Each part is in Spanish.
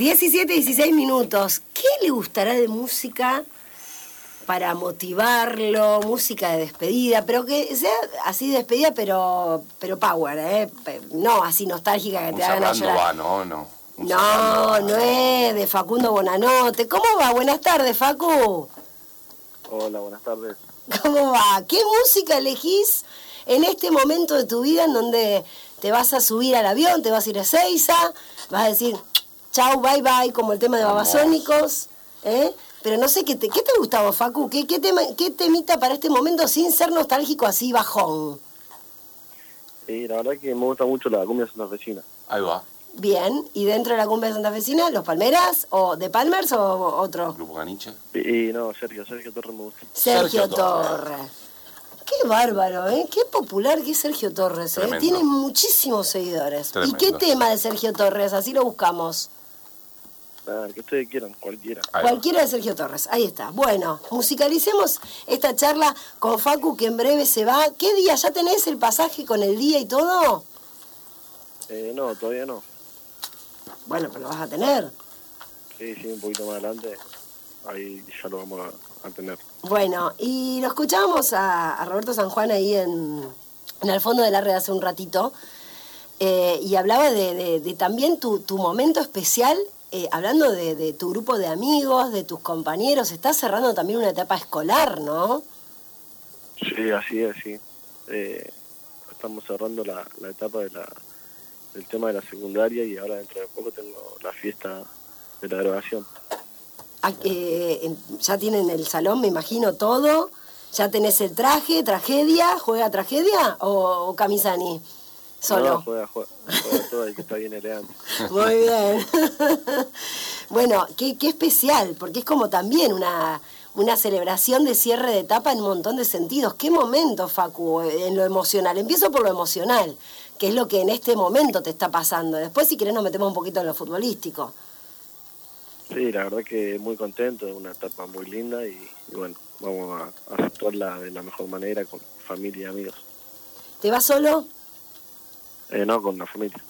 17, 16 minutos. ¿Qué le gustará de música para motivarlo? Música de despedida, pero que sea así de despedida, pero, pero power, ¿eh? No así nostálgica que Un te hagan a llorar. va, no, no. Un No, no es de Facundo Bonanote. ¿Cómo va? Buenas tardes, Facu. Hola, buenas tardes. ¿Cómo va? ¿Qué música elegís en este momento de tu vida en donde te vas a subir al avión, te vas a ir a Seiza, vas a decir chau, bye bye, como el tema de. Babasónicos? ¿eh? Pero no sé, ¿qué te, qué te gusta vos, Facu? ¿Qué, qué, tema, ¿Qué temita para este momento sin ser nostálgico así bajón? Sí, la verdad que me gusta mucho la cumbia santafesina. Ahí va, Bien, ¿y dentro de la cumbia santafesina, los Palmeras, o de Palmers o otro? Grupo Caniche. Y, y no, Sergio, Sergio Torres me gusta. Sergio, Sergio Torres. Qué bárbaro, ¿eh? Qué popular que es Sergio Torres, ¿eh? Tremendo. Tiene muchísimos seguidores. Tremendo. ¿Y qué tema de Sergio Torres? Así lo buscamos. Que ustedes quieran, cualquiera. Cualquiera de Sergio Torres. Ahí está. Bueno, musicalicemos esta charla con Facu que en breve se va. ¿Qué día? ¿Ya tenés el pasaje con el día y todo? Eh, no, todavía no. Bueno, pero lo vas a tener. Sí, sí, un poquito más adelante. Ahí ya lo vamos a, a tener. Bueno, y lo escuchábamos a, a Roberto San Juan ahí en, en el fondo de la red hace un ratito, eh, y hablaba de, de- de también tu, tu momento especial, eh, hablando de, de tu grupo de amigos, de tus compañeros, estás cerrando también una etapa escolar, ¿no? Sí, así es, sí. Eh, estamos cerrando la, la etapa de la, del tema de la secundaria y ahora dentro de poco tengo la fiesta de la graduación. Ah, eh, ya tienen el salón, me imagino, todo. ¿Ya tenés el traje, tragedia? ¿Juega tragedia o, o Camisani? Solo. No, juega, juega, juega todo y que está bien elegante. Muy bien. bueno, qué, qué especial, porque es como también una, una celebración de cierre de etapa en un montón de sentidos. ¿Qué momento, Facu, en lo emocional? Empiezo por lo emocional, que es lo que en este momento te está pasando. Después, si querés, nos metemos un poquito en lo futbolístico. Sí, la verdad que muy contento, es una etapa muy linda y, y bueno, vamos a, a aceptarla de la mejor manera con familia y amigos. ¿Te vas solo? Eh, no, con la familia.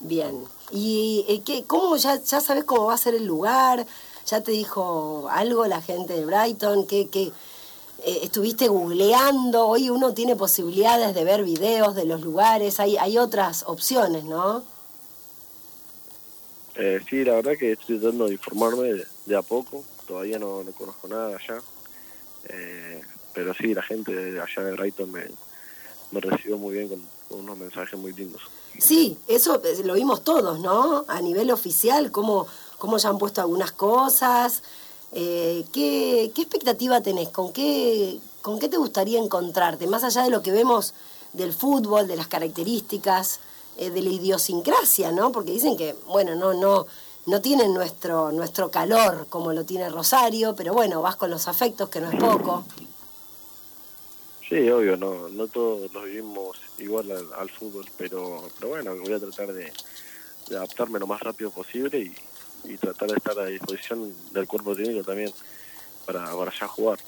Bien. ¿Y eh, qué, cómo ya, ya sabes cómo va a ser el lugar? ¿Ya te dijo algo la gente de Brighton? ¿Qué, qué, eh, estuviste googleando? Hoy uno tiene posibilidades de ver videos de los lugares, hay, hay otras opciones, ¿no? Eh, sí, la verdad que estoy tratando de informarme de, de a poco, todavía no, no conozco nada de allá, Eh, pero sí, la gente de allá de Brighton me, me recibió muy bien con, unos mensajes muy lindos. Sí, eso eh, lo vimos todos, ¿no? A nivel oficial, cómo, cómo ya han puesto algunas cosas. Eh, ¿qué, ¿Qué expectativa tenés? ¿Con qué, ¿Con qué te gustaría encontrarte? Más allá de lo que vemos del fútbol, de las características, eh, de la idiosincrasia, ¿no? Porque dicen que, bueno, no, no, no tienen nuestro, nuestro calor como lo tiene Rosario, pero bueno, vas con los afectos, que no es poco. Sí, obvio, no, no todos los vivimos igual al, fútbol, pero, pero bueno, voy a tratar de, adaptarme lo más rápido posible y, tratar de estar a disposición del cuerpo técnico también para, para ya jugar,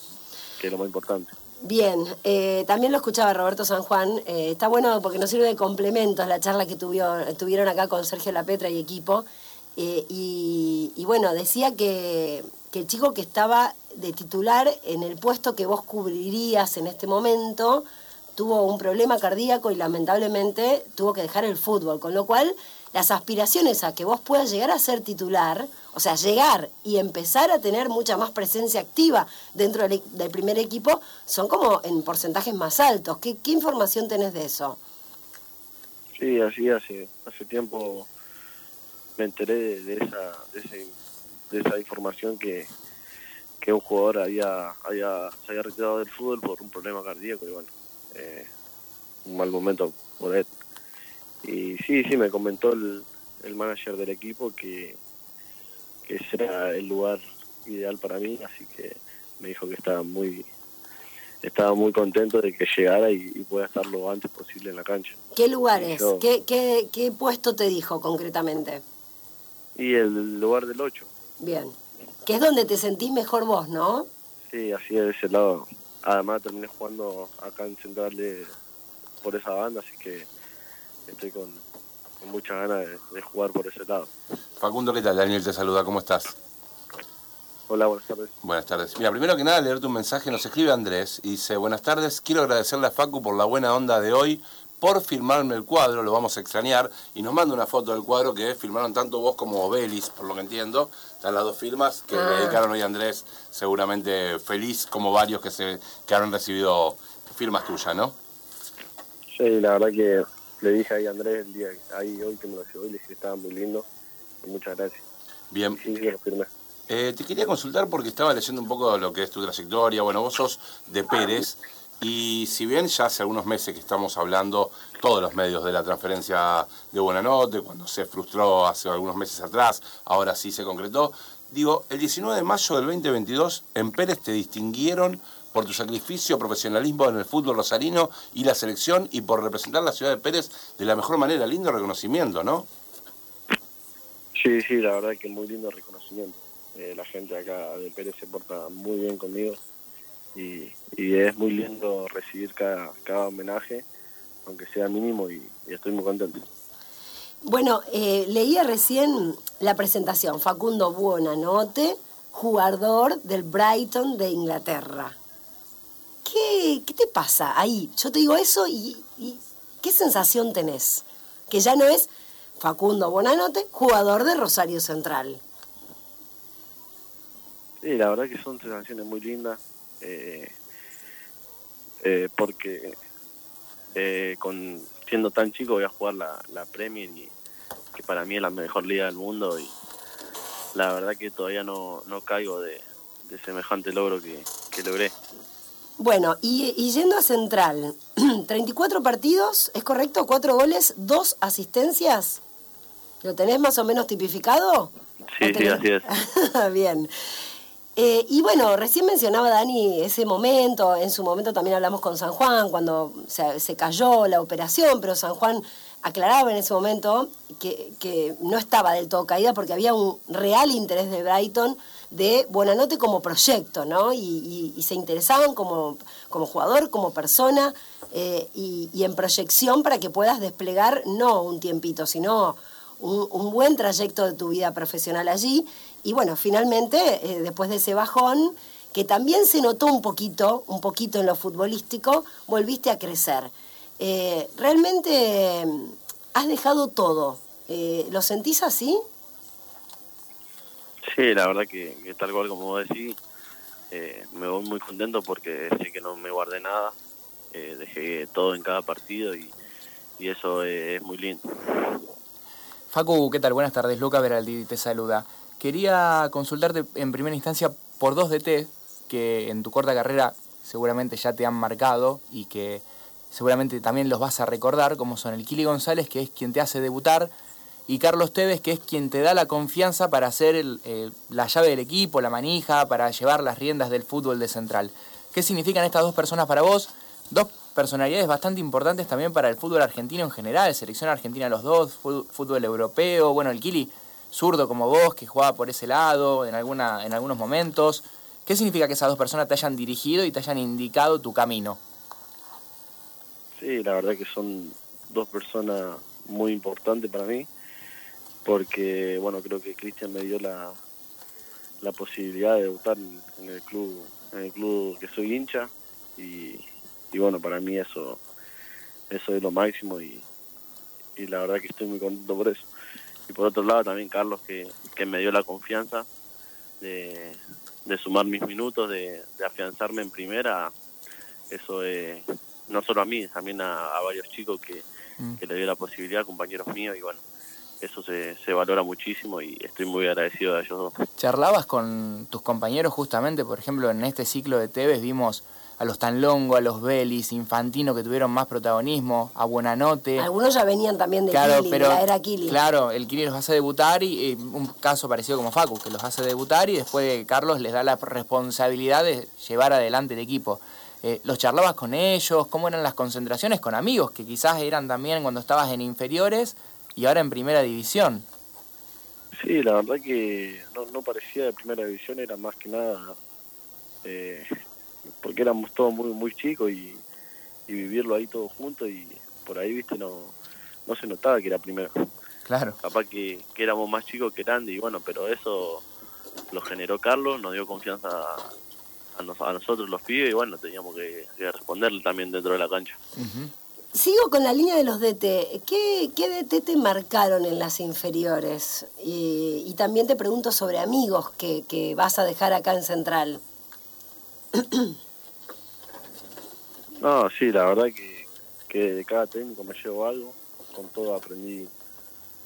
que es lo más importante. Bien, eh, también lo escuchaba Roberto San Juan. eh, está bueno porque nos sirve de complementos la charla que tuvieron, acá con Sergio Lapetra y equipo. eh, y, y bueno, decía que, que el chico que estaba de titular en el puesto que vos cubrirías en este momento tuvo un problema cardíaco y lamentablemente tuvo que dejar el fútbol, con lo cual las aspiraciones a que vos puedas llegar a ser titular, o sea, llegar y empezar a tener mucha más presencia activa dentro del, del primer equipo, son como en porcentajes más altos. ¿Qué, qué información tenés de eso? Sí, así hace, hace tiempo me enteré de, de esa, de, ese- de esa información que, que un jugador había, había, se había retirado del fútbol por un problema cardíaco y bueno, eh, un mal momento por él. Y sí, sí, me comentó el, el manager del equipo que, que ese era el lugar ideal para mí, así que me dijo que estaba muy estaba muy contento de que llegara y, y pueda estar lo antes posible en la cancha. ¿Qué lugares? Yo- ¿Qué, qué, qué puesto te dijo concretamente? Y el lugar del 8, Bien. Que es donde te sentís mejor vos, ¿no? sí, así de ese lado. Además terminé jugando acá en Central de, por esa banda, así que estoy con, muchas ganas de, jugar por ese lado. Facundo, ¿qué tal? Daniel te saluda, ¿cómo estás? Hola, buenas tardes. Buenas tardes. Mira, primero que nada, leerte un mensaje, nos escribe Andrés y dice, buenas tardes, quiero agradecerle a Facu por la buena onda de hoy, por filmarme el cuadro, lo vamos a extrañar, y nos manda una foto del cuadro que filmaron tanto vos como Belis, por lo que entiendo, están las dos firmas que le Ah. dedicaron hoy a Andrés, seguramente feliz como varios que, se, que han recibido firmas tuyas, ¿no? Sí, la verdad que le dije ahí a Andrés el día, ahí hoy que me lo llevó y le dije que estaba muy lindo. Muchas gracias. Bien, Sí, sí, lo firmé. Eh, te quería consultar porque estaba leyendo un poco lo que es tu trayectoria. Bueno, vos sos de Pérez y si bien ya hace algunos meses que estamos hablando todos los medios de la transferencia de Buenanote, cuando se frustró hace algunos meses atrás, ahora sí se concretó. Digo, el 19 de mayo del 2022 en Pérez te distinguieron por tu sacrificio, profesionalismo en el fútbol rosarino y la selección y por representar la ciudad de Pérez de la mejor manera. Lindo reconocimiento, ¿no? Sí, sí, la verdad que muy lindo reconocimiento. Eh, la gente acá de Pérez se porta muy bien conmigo y, y es muy lindo recibir cada, cada homenaje, aunque sea mínimo, y, y estoy muy contento. Bueno, eh, leía recién la presentación, Facundo Buonanote, jugador del Brighton de Inglaterra. ¿Qué, qué te pasa ahí? Yo te digo eso y, y ¿qué sensación tenés? Que ya no es Facundo Buonanote, jugador de Rosario Central. Sí, la verdad que son sensaciones muy lindas, eh, eh, porque eh, con siendo tan chico voy a jugar la, la Premier y que para mí es la mejor liga del mundo y la verdad que todavía no, no caigo de, de semejante logro que, que logré. Bueno, y, y yendo a Central, 34 partidos, ¿es correcto? ¿Cuatro goles, dos asistencias? ¿Lo tenés más o menos tipificado? Sí, ¿O sí, así es. Bien. Eh, y bueno, recién mencionaba Dani ese momento, en su momento también hablamos con San Juan, cuando se, cayó la operación, pero San Juan aclaraba en ese momento que, que no estaba del todo caída porque había un real interés de Brighton de Buenanote como proyecto, ¿no? Y, se interesaban como, como jugador, como persona eh, y, en proyección para que puedas desplegar no un tiempito, sino un buen trayecto de tu vida profesional allí. Y bueno, finalmente, eh, después de ese bajón, que también se notó un poquito, un poquito en lo futbolístico, volviste a crecer. Eh, realmente eh, has dejado todo. Eh, ¿Lo sentís así? Sí, la verdad que, que tal cual como vos decís, eh, me voy muy contento porque sé que no me guardé nada, eh, dejé todo en cada partido y, y eso es muy lindo. Facu, ¿qué tal? Buenas tardes. Luca Veraldi te saluda. Quería consultarte en primera instancia por dos DT que en tu corta carrera seguramente ya te han marcado y que seguramente también los vas a recordar, como son el Kili González, que es quien te hace debutar, y Carlos Tevez, que es quien te da la confianza para hacer el- el- la llave del equipo, la manija, para llevar las riendas del fútbol de Central. ¿Qué significan estas dos personas para vos? Dos personalidades bastante importantes también para el fútbol argentino en general, selección argentina los dos, fútbol europeo, bueno, el Kili zurdo como vos, que jugaba por ese lado en, alguna, en algunos momentos. ¿Qué significa que esas dos personas te hayan dirigido y te hayan indicado tu camino? Sí, la verdad que son dos personas muy importantes para mí, porque bueno, creo que Cristian me dio la, la posibilidad de debutar en, el club, en el club que soy hincha y, bueno, para mí eso eso es lo máximo y la verdad que estoy muy contento por eso. Y por otro lado también Carlos que, que me dio la confianza de, de sumar mis minutos, de, de afianzarme en primera, eso es no solo a mí, también a, a varios chicos que, Mm. que le dio la posibilidad, compañeros míos, y bueno, eso se, se valora muchísimo y estoy muy agradecido a ellos dos. ¿Charlabas con tus compañeros justamente? Por ejemplo, en este ciclo de Tevez vimos a los Tanlongo, a los Belis, Infantino que tuvieron más protagonismo, a Buenanote. Algunos ya venían también de Claro, Kili, pero de la era Kili. claro, el Kili los hace debutar y eh, un caso parecido como Facu, que los hace debutar y después Carlos les da la responsabilidad de llevar adelante el equipo. Eh, ¿Los charlabas con ellos? ¿Cómo eran las concentraciones con amigos que quizás eran también cuando estabas en inferiores y ahora en primera división? Sí, la verdad que no, no parecía de primera división, era más que nada eh, porque éramos todos muy muy chicos y, y vivirlo ahí todos juntos y por ahí, viste, no, no se notaba que era primero. Claro. Capaz que, que éramos más chicos que grandes y bueno, pero eso lo generó Carlos, nos dio confianza a, nos- a nosotros los pibes y bueno, teníamos que, que responderle también dentro de la cancha. Sigo con la línea de los DT. ¿Qué, qué DT te marcaron en las inferiores? Y, y también te pregunto sobre amigos que, que vas a dejar acá en Central. No, sí, la verdad que, que de cada técnico me llevo algo, con todo aprendí,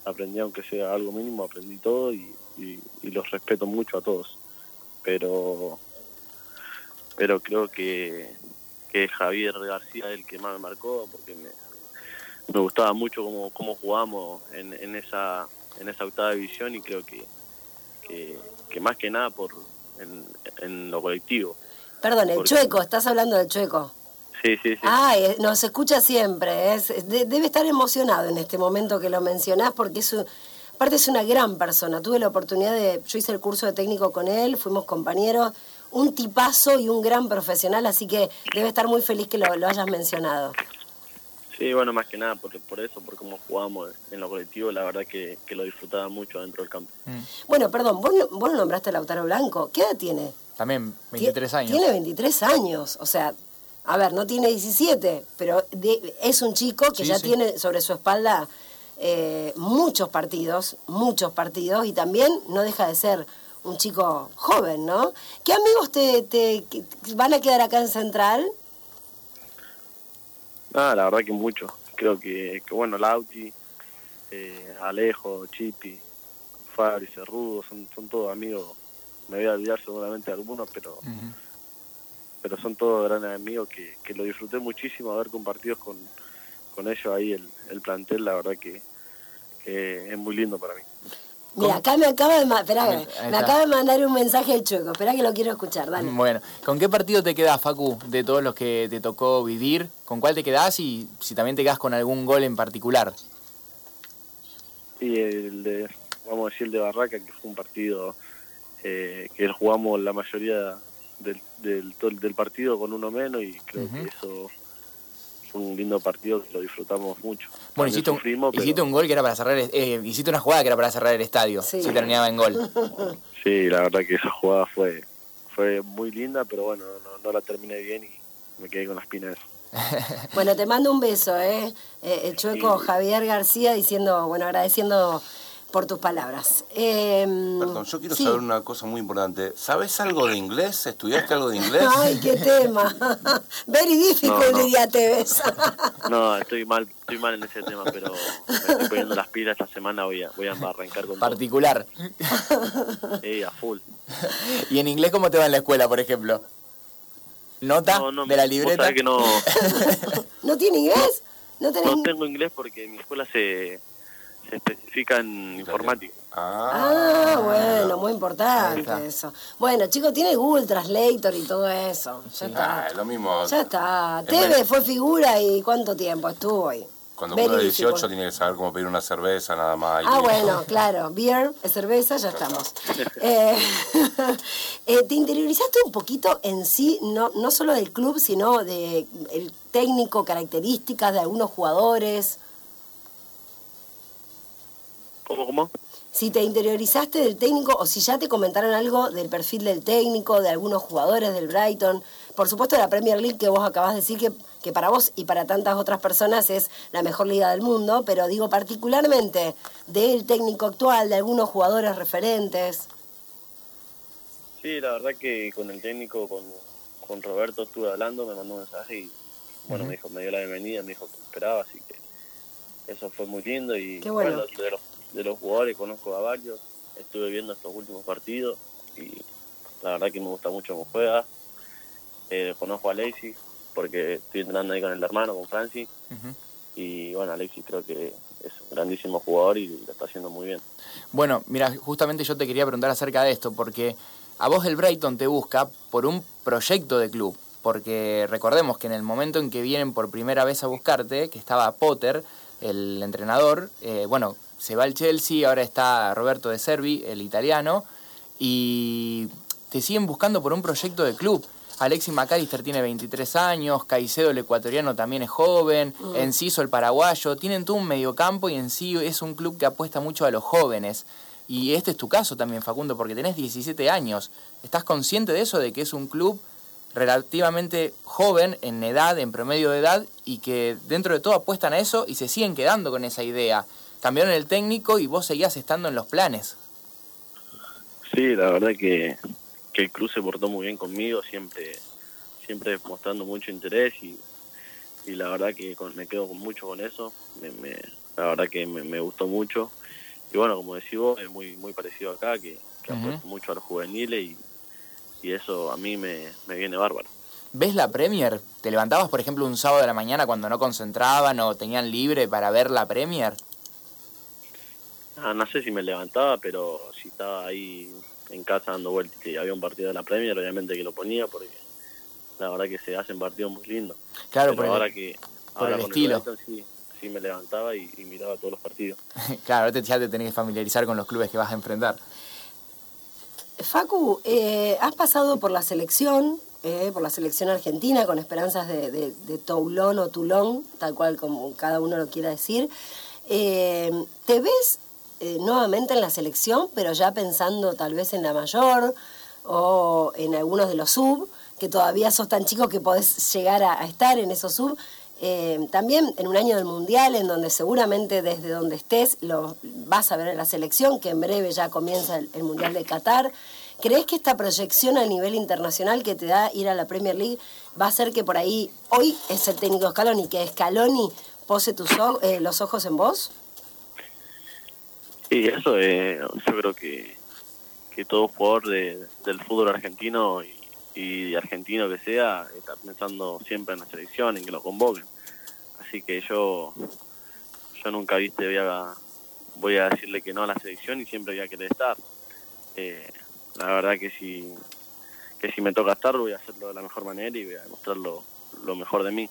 aprendí aunque sea algo mínimo, aprendí todo y, y- y los respeto mucho a todos. Pero pero creo que, que Javier García es el que más me marcó porque me, me gustaba mucho cómo, cómo jugamos en, en esa en esa octava división y creo que, que, que más que nada por en, en lo colectivo. Perdón, el Porque- Chueco, estás hablando del Chueco. Sí, sí, sí. Ah, nos escucha siempre. es- de- debe estar emocionado en este momento que lo mencionás porque es un- aparte es una gran persona. Tuve la oportunidad de, yo hice el curso de técnico con él, fuimos compañeros, un tipazo y un gran profesional, así que debe estar muy feliz que lo, lo hayas mencionado. Sí, bueno, más que nada por, por eso, por cómo jugamos en lo colectivo, la verdad que, que lo disfrutaba mucho dentro del campo. Bueno, perdón, vos, no- vos no nombraste a Lautaro Blanco. ¿Qué edad tiene? También 23 Tie- años. Tiene 23 años, o sea, a ver, no tiene 17, pero de- es un chico que Sí, ya sí. tiene sobre su espalda eh, muchos partidos, muchos partidos, y también no deja de ser un chico joven, ¿no? ¿Qué amigos te, te- van a quedar acá en Central? Nada, la verdad que mucho. Creo que, que bueno, Lauti, eh, Alejo, Chipi, Fabri, Cerrudo, son, son todos amigos. Me voy a olvidar seguramente de algunos, pero pero son todos grandes amigos que, que lo disfruté muchísimo haber compartido con, con ellos ahí el, el plantel, la verdad que, que es muy lindo para mí. Mira, acá me acaba de, ma- esperá, Ahí me acaba de mandar un mensaje el chueco, esperá que lo quiero escuchar, dale. Bueno, ¿con qué partido te quedás, Facu, de todos los que te tocó vivir? ¿Con cuál te quedás y si también te quedás con algún gol en particular? Y el de, vamos a decir, el de Barraca, que fue un partido eh, que jugamos la mayoría del, del, del partido con uno menos y creo que eso fue un lindo partido que lo disfrutamos mucho. Bueno, hiciste un, pero hiciste un gol que era para cerrar, el- eh, hiciste una jugada que era para cerrar el estadio, Sí. si terminaba en gol. Sí, la verdad que esa jugada fue fue muy linda, pero bueno, no, no la terminé bien y me quedé con las espina de eso. Bueno, te mando un beso, ¿eh? Eh, el chueco Javier García diciendo, bueno, agradeciendo por tus palabras. Eh, Perdón, yo quiero sí. saber una cosa muy importante. ¿Sabes algo de inglés? ¿Estudiaste algo de inglés? Ay, qué tema. Very difficult, No, no. diría Tevez. No, estoy mal, estoy mal en ese tema, pero me estoy poniendo las pilas esta semana, voy a, voy a arrancar con todo. Particular. Sí, a full. ¿Y en inglés cómo te va en la escuela, por ejemplo? ¿Nota No, no, de la libreta? que no, ¿No tiene inglés? ¿No tenés... no tengo inglés porque en mi escuela se, se especifica en informática. Ah, Ah, bueno, muy importante eso. Bueno, chicos, tiene Google Translator y todo eso. Ya ah, está. es lo mismo. Ya está. Es Tevez men- fue figura y ¿cuánto tiempo estuvo ahí? Cuando Very cumple 18 difficult. tiene que saber cómo pedir una cerveza nada más. Ah, bueno, claro. Beer, cerveza, ya estamos. Eh, eh, ¿Te interiorizaste un poquito en sí, no, no solo del club, sino de el técnico, características de algunos jugadores? ¿Cómo, cómo? Si te interiorizaste del técnico o si ya te comentaron algo del perfil del técnico, de algunos jugadores del Brighton. Por supuesto, la Premier League que vos acabás de decir que, que para vos y para tantas otras personas es la mejor liga del mundo, pero digo particularmente del técnico actual, de algunos jugadores referentes. Sí, la verdad que con el técnico, con, con Roberto estuve hablando, me mandó un mensaje y bueno, me dijo, me dio la bienvenida, me dijo que esperaba, así que eso fue muy lindo y Qué bueno. de, los, de los jugadores conozco a varios, estuve viendo estos últimos partidos y la verdad que me gusta mucho cómo juega. Eh, conozco a Alexis porque estoy entrenando ahí con el hermano, con Francis y bueno, Alexis creo que es un grandísimo jugador y lo está haciendo muy bien. Bueno, mira, justamente yo te quería preguntar acerca de esto, porque a vos el Brighton te busca por un proyecto de club, porque recordemos que en el momento en que vienen por primera vez a buscarte, que estaba Potter, el entrenador, eh, bueno, se va al Chelsea, ahora está Roberto De Servi, el italiano, y te siguen buscando por un proyecto de club. Alexis McAllister tiene 23 años, Caicedo el ecuatoriano también es joven, mm. Enciso el paraguayo, tienen todo un mediocampo y en sí es un club que apuesta mucho a los jóvenes. Y este es tu caso también, Facundo, porque tenés 17 años. ¿Estás consciente de eso, de que es un club relativamente joven en edad, en promedio de edad, y que dentro de todo apuestan a eso y se siguen quedando con esa idea? Cambiaron el técnico y vos seguías estando en los planes. Sí, la verdad que que el club se portó muy bien conmigo, siempre siempre mostrando mucho interés y, y la verdad que me quedo mucho con eso, me, la verdad que me, gustó mucho y bueno, como decís vos, es muy muy parecido acá, que, que mucho a los juveniles y, y eso a mí me, me viene bárbaro. ¿Ves la Premier? ¿Te levantabas, por ejemplo, un sábado de la mañana cuando no concentraban o tenían libre para ver la Premier? Ah, no sé si me levantaba, pero si estaba ahí en casa dando vueltas y había un partido de la Premier, obviamente que lo ponía porque la verdad que se hacen partidos muy lindos. Claro, pero ahora que ahora el estilo. sí, sí me levantaba y, miraba todos los partidos. claro, ya te tenés que familiarizar con los clubes que vas a enfrentar. Facu, eh, has pasado por la selección, eh, por la selección argentina, con esperanzas de, de, Toulon o Toulon, tal cual como cada uno lo quiera decir. Eh, ¿Te ves eh, nuevamente en la selección, pero ya pensando tal vez en la mayor o en algunos de los sub, que todavía sos tan chico que podés llegar a, estar en esos sub. Eh, también en un año del Mundial, en donde seguramente desde donde estés lo vas a ver en la selección, que en breve ya comienza el, Mundial de Qatar. ¿Crees que esta proyección a nivel internacional que te da ir a la Premier League va a hacer que por ahí, hoy es el técnico Scaloni, que Scaloni pose tus, eh, los ojos en vos? Sí, eso eh, yo creo que, que todo jugador de, del fútbol argentino y, y argentino que sea está pensando siempre en la selección, en que lo convoquen. Así que yo yo nunca viste voy a, voy a decirle que no a la selección y siempre voy a querer estar. Eh, la verdad que si que si me toca estar voy a hacerlo de la mejor manera y voy a demostrar lo, mejor de mí.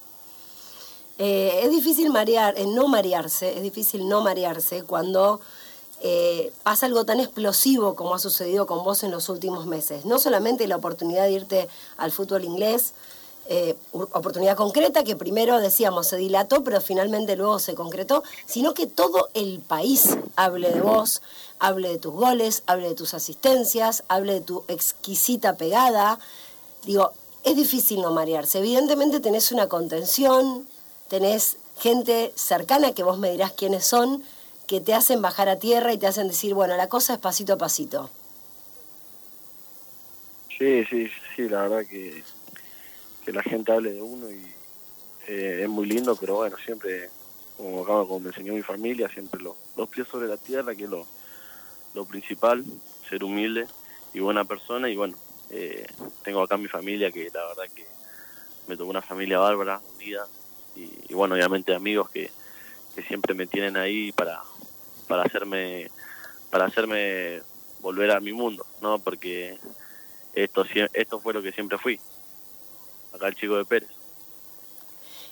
Eh, es difícil marear, no marearse, es difícil no marearse cuando eh, pasa algo tan explosivo como ha sucedido con vos en los últimos meses. No solamente la oportunidad de irte al fútbol inglés, eh, oportunidad concreta que primero decíamos se dilató, pero finalmente luego se concretó, sino que todo el país hable de vos, hable de tus goles, hable de tus asistencias, hable de tu exquisita pegada. Digo, es difícil no marearse. Evidentemente tenés una contención, tenés gente cercana que vos me dirás quiénes son, que te hacen bajar a tierra y te hacen decir, bueno, la cosa es pasito a pasito. Sí, sí, sí, la verdad que, que la gente hable de uno y eh, es muy lindo, pero bueno, siempre, como, como me enseñó mi familia, siempre los pies sobre la tierra, que es lo, lo principal, ser humilde y buena persona y bueno, eh, tengo acá mi familia que la verdad que me tocó una familia bárbara, unida y, y bueno, obviamente amigos que, que siempre me tienen ahí para, para hacerme para hacerme volver a mi mundo, ¿no? Porque esto esto fue lo que siempre fui. Acá el chico de Pérez.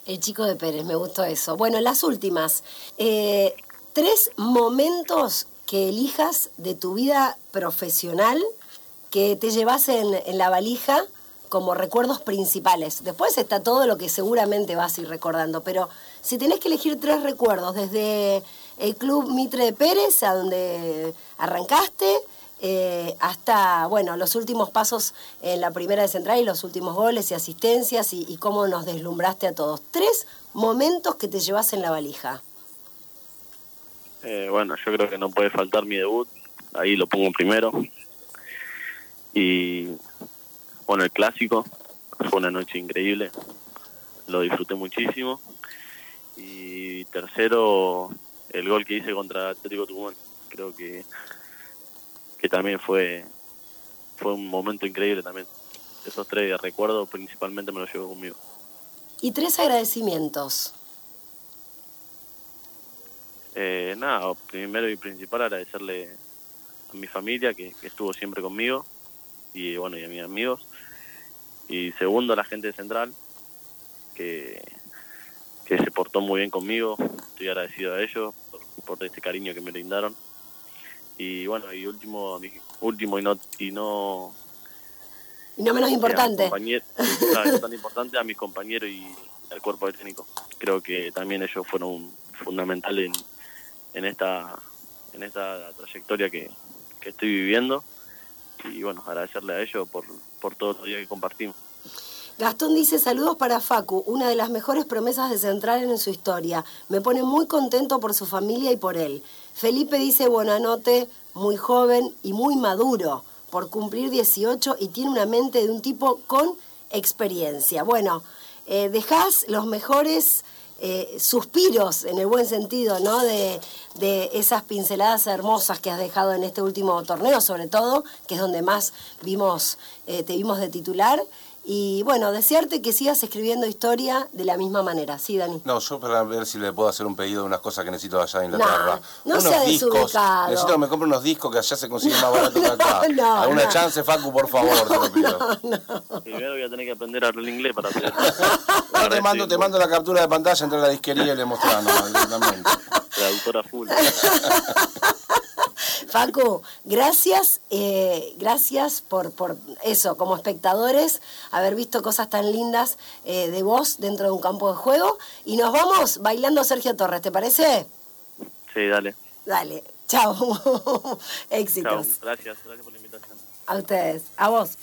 El chico de Pérez, me gustó eso. Bueno, las últimas. Eh, tres momentos que elijas de tu vida profesional que te llevas en, en, la valija como recuerdos principales. Después está todo lo que seguramente vas a ir recordando, pero si tenés que elegir tres recuerdos desde el Club Mitre de Pérez, a donde arrancaste, eh, hasta bueno los últimos pasos en la primera de Central y los últimos goles y asistencias y, cómo nos deslumbraste a todos. Tres momentos que te llevas en la valija. Eh, bueno, yo creo que no puede faltar mi debut, ahí lo pongo primero. Y bueno, el clásico, fue una noche increíble, lo disfruté muchísimo. Y tercero, el gol que hice contra Atlético Tucumán. Creo que, que también fue, fue un momento increíble también. Esos tres recuerdos principalmente me los llevo conmigo. ¿Y tres agradecimientos? Eh, nada, primero y principal agradecerle a mi familia que, estuvo siempre conmigo y bueno, y a mis amigos. Y segundo a la gente de Central que, que se portó muy bien conmigo, estoy agradecido a ellos por este cariño que me brindaron. Y bueno, y último, último y no, y no, Y no menos importante. claro, tan importante a mis compañeros y al cuerpo técnico. Creo que también ellos fueron fundamentales en, en esta en esta trayectoria que, que estoy viviendo y bueno, agradecerle a ellos por, por todos los días que compartimos. Gastón dice saludos para Facu, una de las mejores promesas de Central en su historia. Me pone muy contento por su familia y por él. Felipe dice Buenanote, muy joven y muy maduro por cumplir 18 y tiene una mente de un tipo con experiencia. Bueno, eh, dejás los mejores eh, suspiros, en el buen sentido, ¿no? De, esas pinceladas hermosas que has dejado en este último torneo, sobre todo, que es donde más vimos, eh, te vimos de titular. Y bueno, desearte que sigas escribiendo historia de la misma manera, ¿sí, Dani? No, yo para ver si le puedo hacer un pedido de unas cosas que necesito allá en Inglaterra. No, no unos discos. Necesito que me compre unos discos que allá se consiguen más barato que acá. no, ¿Alguna chance, Facu, por favor, te lo pido? Primero voy a tener que aprender a hablar inglés para hacer. te mando, te mando la captura de pantalla entre la disquería y le mostrando directamente. Traductora full. Facu, gracias, eh, gracias por, por eso, como espectadores, haber visto cosas tan lindas eh, de vos dentro de un campo de juego. Y nos vamos bailando Sergio Torres, ¿te parece? Sí, dale. Dale, chao. Éxitos. Gracias, gracias por la invitación. A ustedes, a vos.